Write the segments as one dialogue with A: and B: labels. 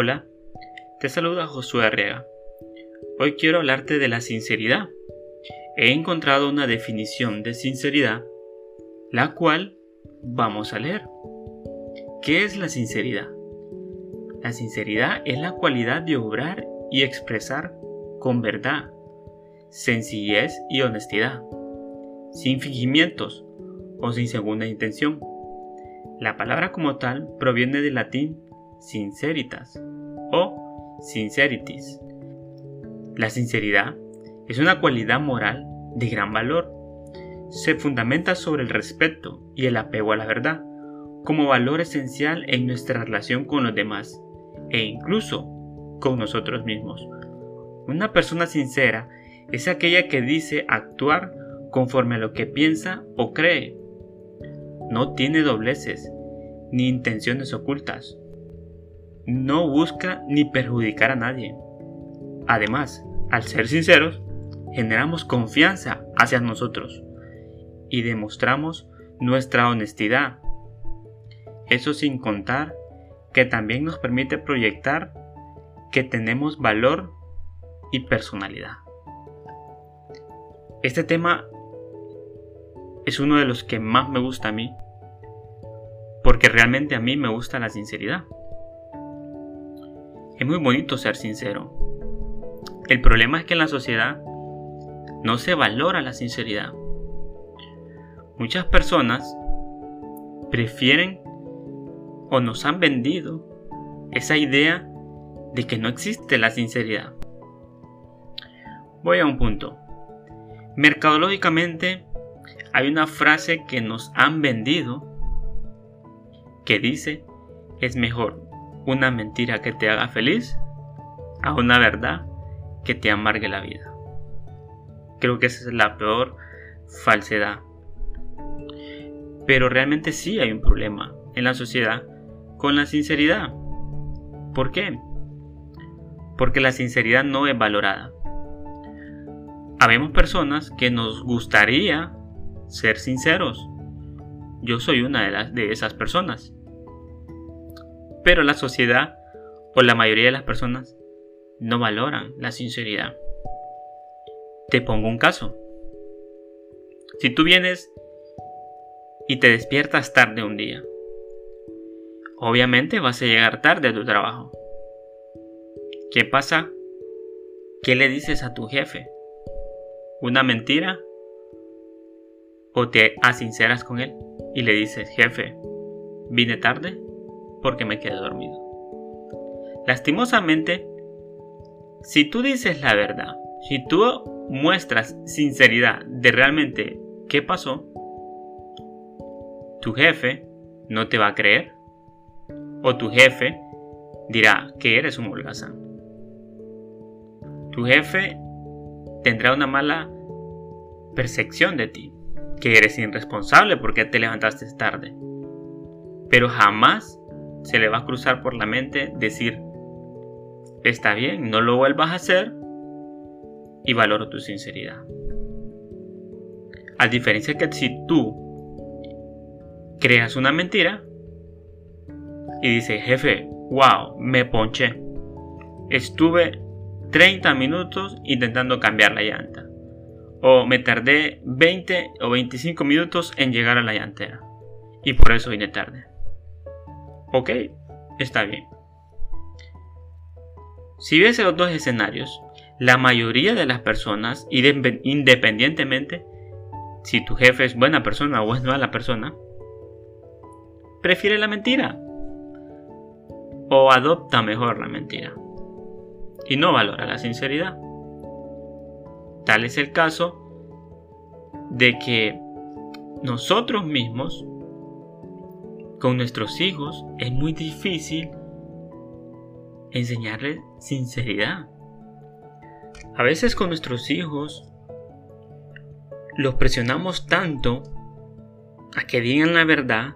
A: Hola, te saluda Josué Arriaga. Hoy quiero hablarte de la sinceridad. He encontrado una definición de sinceridad, la cual vamos a leer. ¿Qué es la sinceridad? La sinceridad es la cualidad de obrar y expresar con verdad, sencillez y honestidad, sin fingimientos o sin segunda intención. La palabra como tal proviene del latín sinceritas o sincerities. La sinceridad es una cualidad moral de gran valor. Se fundamenta sobre el respeto y el apego a la verdad como valor esencial en nuestra relación con los demás e incluso con nosotros mismos. Una persona sincera es aquella que dice actuar conforme a lo que piensa o cree. No tiene dobleces ni intenciones ocultas no busca ni perjudicar a nadie. Además, al ser sinceros, generamos confianza hacia nosotros y demostramos nuestra honestidad. Eso sin contar que también nos permite proyectar que tenemos valor y personalidad. Este tema es uno de los que más me gusta a mí, porque realmente a mí me gusta la sinceridad. Es muy bonito ser sincero. El problema es que en la sociedad no se valora la sinceridad. Muchas personas prefieren o nos han vendido esa idea de que no existe la sinceridad. Voy a un punto. Mercadológicamente hay una frase que nos han vendido que dice es mejor una mentira que te haga feliz a una verdad que te amargue la vida. Creo que esa es la peor falsedad. Pero realmente sí hay un problema en la sociedad con la sinceridad. ¿Por qué? Porque la sinceridad no es valorada. Habemos personas que nos gustaría ser sinceros. Yo soy una de, las, de esas personas. Pero la sociedad o la mayoría de las personas no valoran la sinceridad. Te pongo un caso. Si tú vienes y te despiertas tarde un día, obviamente vas a llegar tarde a tu trabajo. ¿Qué pasa? ¿Qué le dices a tu jefe? ¿Una mentira? ¿O te asinceras con él y le dices, jefe, vine tarde? Porque me quedé dormido. Lastimosamente, si tú dices la verdad, si tú muestras sinceridad de realmente qué pasó, tu jefe no te va a creer. O tu jefe dirá que eres un holgazán. Tu jefe tendrá una mala percepción de ti, que eres irresponsable porque te levantaste tarde. Pero jamás se le va a cruzar por la mente decir, está bien, no lo vuelvas a hacer y valoro tu sinceridad. A diferencia que si tú creas una mentira y dices, jefe, wow, me ponché. Estuve 30 minutos intentando cambiar la llanta. O me tardé 20 o 25 minutos en llegar a la llantera. Y por eso vine tarde. Ok, está bien. Si ves los dos escenarios, la mayoría de las personas, independientemente si tu jefe es buena persona o es mala persona, prefiere la mentira o adopta mejor la mentira y no valora la sinceridad. Tal es el caso de que nosotros mismos con nuestros hijos es muy difícil enseñarles sinceridad. A veces con nuestros hijos los presionamos tanto a que digan la verdad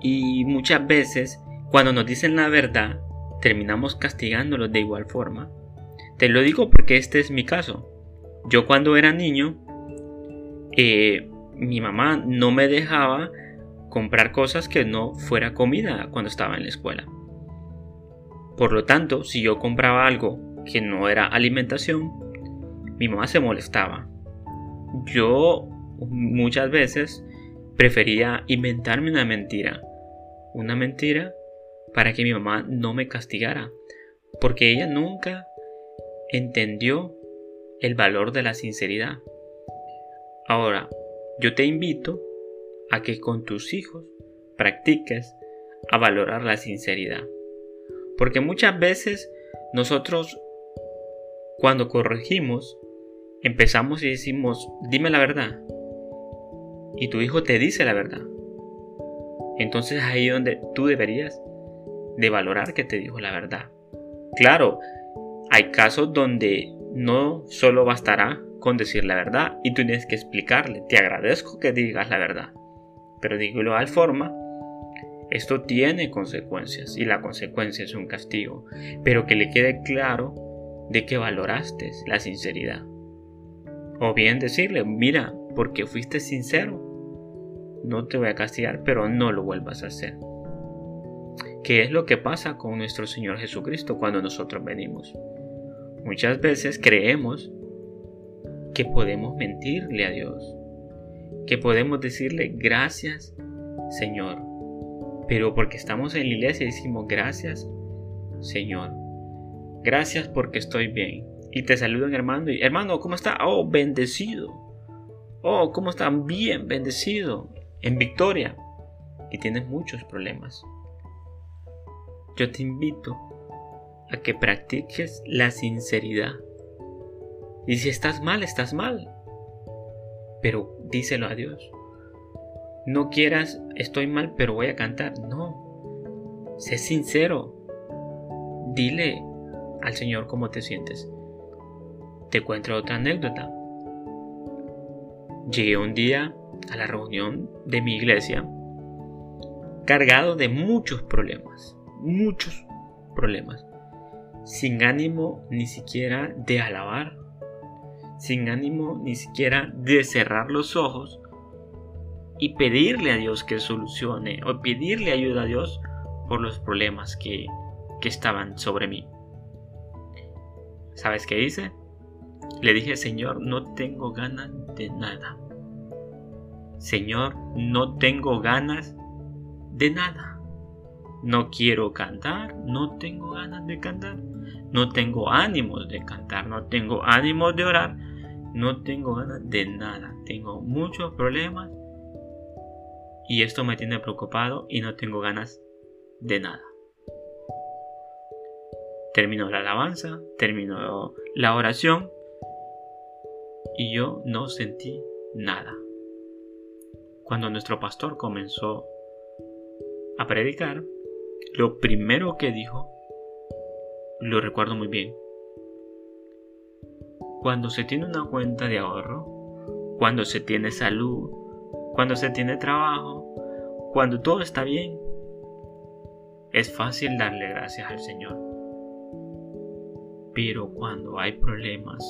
A: y muchas veces cuando nos dicen la verdad terminamos castigándolos de igual forma. Te lo digo porque este es mi caso. Yo cuando era niño, eh, mi mamá no me dejaba comprar cosas que no fuera comida cuando estaba en la escuela. Por lo tanto, si yo compraba algo que no era alimentación, mi mamá se molestaba. Yo muchas veces prefería inventarme una mentira. Una mentira para que mi mamá no me castigara. Porque ella nunca entendió el valor de la sinceridad. Ahora, yo te invito a que con tus hijos practiques a valorar la sinceridad. Porque muchas veces nosotros cuando corregimos empezamos y decimos, dime la verdad. Y tu hijo te dice la verdad. Entonces ahí donde tú deberías de valorar que te dijo la verdad. Claro, hay casos donde no solo bastará con decir la verdad y tú tienes que explicarle, te agradezco que digas la verdad, pero de igual forma, esto tiene consecuencias y la consecuencia es un castigo, pero que le quede claro de que valoraste la sinceridad. O bien decirle, mira, porque fuiste sincero, no te voy a castigar, pero no lo vuelvas a hacer. ¿Qué es lo que pasa con nuestro Señor Jesucristo cuando nosotros venimos? Muchas veces creemos que podemos mentirle a Dios, que podemos decirle gracias Señor, pero porque estamos en la iglesia decimos gracias Señor, gracias porque estoy bien. Y te saludan hermano hermano, ¿cómo está? Oh, bendecido. Oh, ¿cómo está? Bien, bendecido. En victoria. Y tienes muchos problemas yo te invito a que practiques la sinceridad. Y si estás mal, estás mal. Pero díselo a Dios. No quieras, estoy mal, pero voy a cantar. No. Sé sincero. Dile al Señor cómo te sientes. Te cuento otra anécdota. Llegué un día a la reunión de mi iglesia cargado de muchos problemas muchos problemas, sin ánimo ni siquiera de alabar, sin ánimo ni siquiera de cerrar los ojos y pedirle a Dios que solucione o pedirle ayuda a Dios por los problemas que, que estaban sobre mí. ¿Sabes qué hice? Le dije, Señor, no tengo ganas de nada. Señor, no tengo ganas de nada. No quiero cantar, no tengo ganas de cantar, no tengo ánimos de cantar, no tengo ánimos de orar, no tengo ganas de nada, tengo muchos problemas y esto me tiene preocupado y no tengo ganas de nada. Terminó la alabanza, terminó la oración y yo no sentí nada. Cuando nuestro pastor comenzó a predicar, lo primero que dijo, lo recuerdo muy bien. Cuando se tiene una cuenta de ahorro, cuando se tiene salud, cuando se tiene trabajo, cuando todo está bien, es fácil darle gracias al Señor. Pero cuando hay problemas,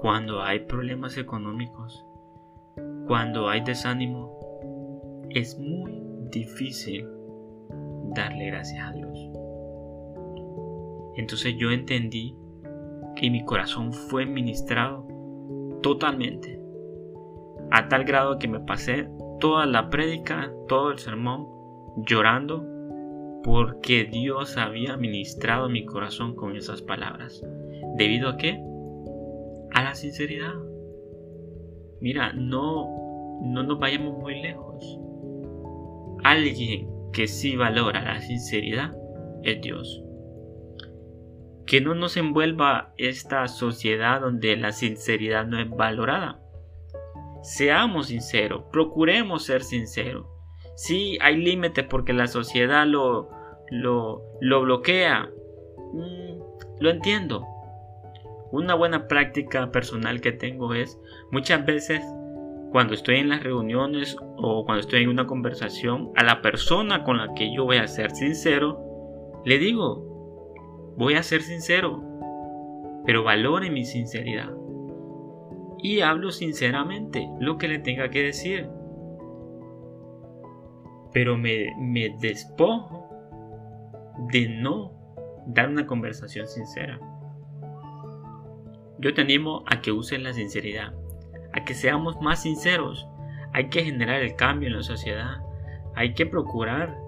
A: cuando hay problemas económicos, cuando hay desánimo, es muy difícil darle gracias a Dios. Entonces yo entendí que mi corazón fue ministrado totalmente, a tal grado que me pasé toda la prédica, todo el sermón, llorando porque Dios había ministrado mi corazón con esas palabras. ¿Debido a qué? A la sinceridad. Mira, no, no nos vayamos muy lejos. Alguien que sí valora la sinceridad es Dios. Que no nos envuelva esta sociedad donde la sinceridad no es valorada. Seamos sinceros, procuremos ser sinceros. Sí, hay límites porque la sociedad lo, lo, lo bloquea. Mm, lo entiendo. Una buena práctica personal que tengo es muchas veces cuando estoy en las reuniones o cuando estoy en una conversación, a la persona con la que yo voy a ser sincero, le digo, voy a ser sincero, pero valore mi sinceridad. Y hablo sinceramente lo que le tenga que decir. Pero me, despojo de no dar una conversación sincera. Yo te animo a que uses la sinceridad, a que seamos más sinceros. Hay que generar el cambio en la sociedad. Hay que procurar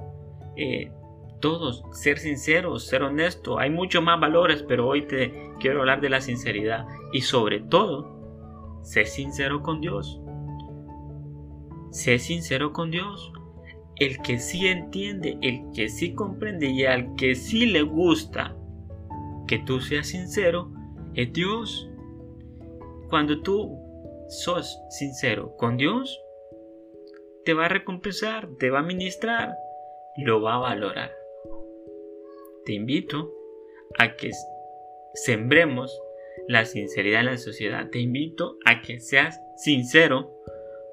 A: eh, todos ser sinceros, ser honestos. Hay muchos más valores, pero hoy te quiero hablar de la sinceridad y sobre todo, sé sincero con Dios. Sé sincero con Dios. El que sí entiende, el que sí comprende y al que sí le gusta que tú seas sincero, es Dios. Cuando tú sos sincero con Dios, te va a recompensar, te va a ministrar, lo va a valorar te invito a que sembremos la sinceridad en la sociedad. Te invito a que seas sincero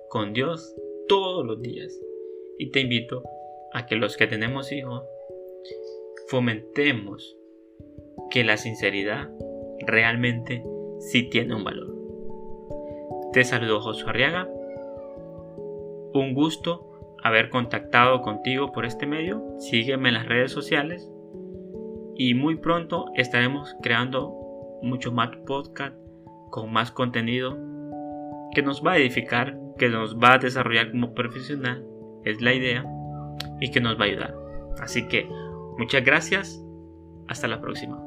A: con Dios todos los días. Y te invito a que los que tenemos hijos fomentemos que la sinceridad realmente sí tiene un valor. Te saludo Josué Arriaga. Un gusto haber contactado contigo por este medio. Sígueme en las redes sociales y muy pronto estaremos creando mucho más podcast con más contenido que nos va a edificar, que nos va a desarrollar como profesional, es la idea, y que nos va a ayudar. Así que muchas gracias, hasta la próxima.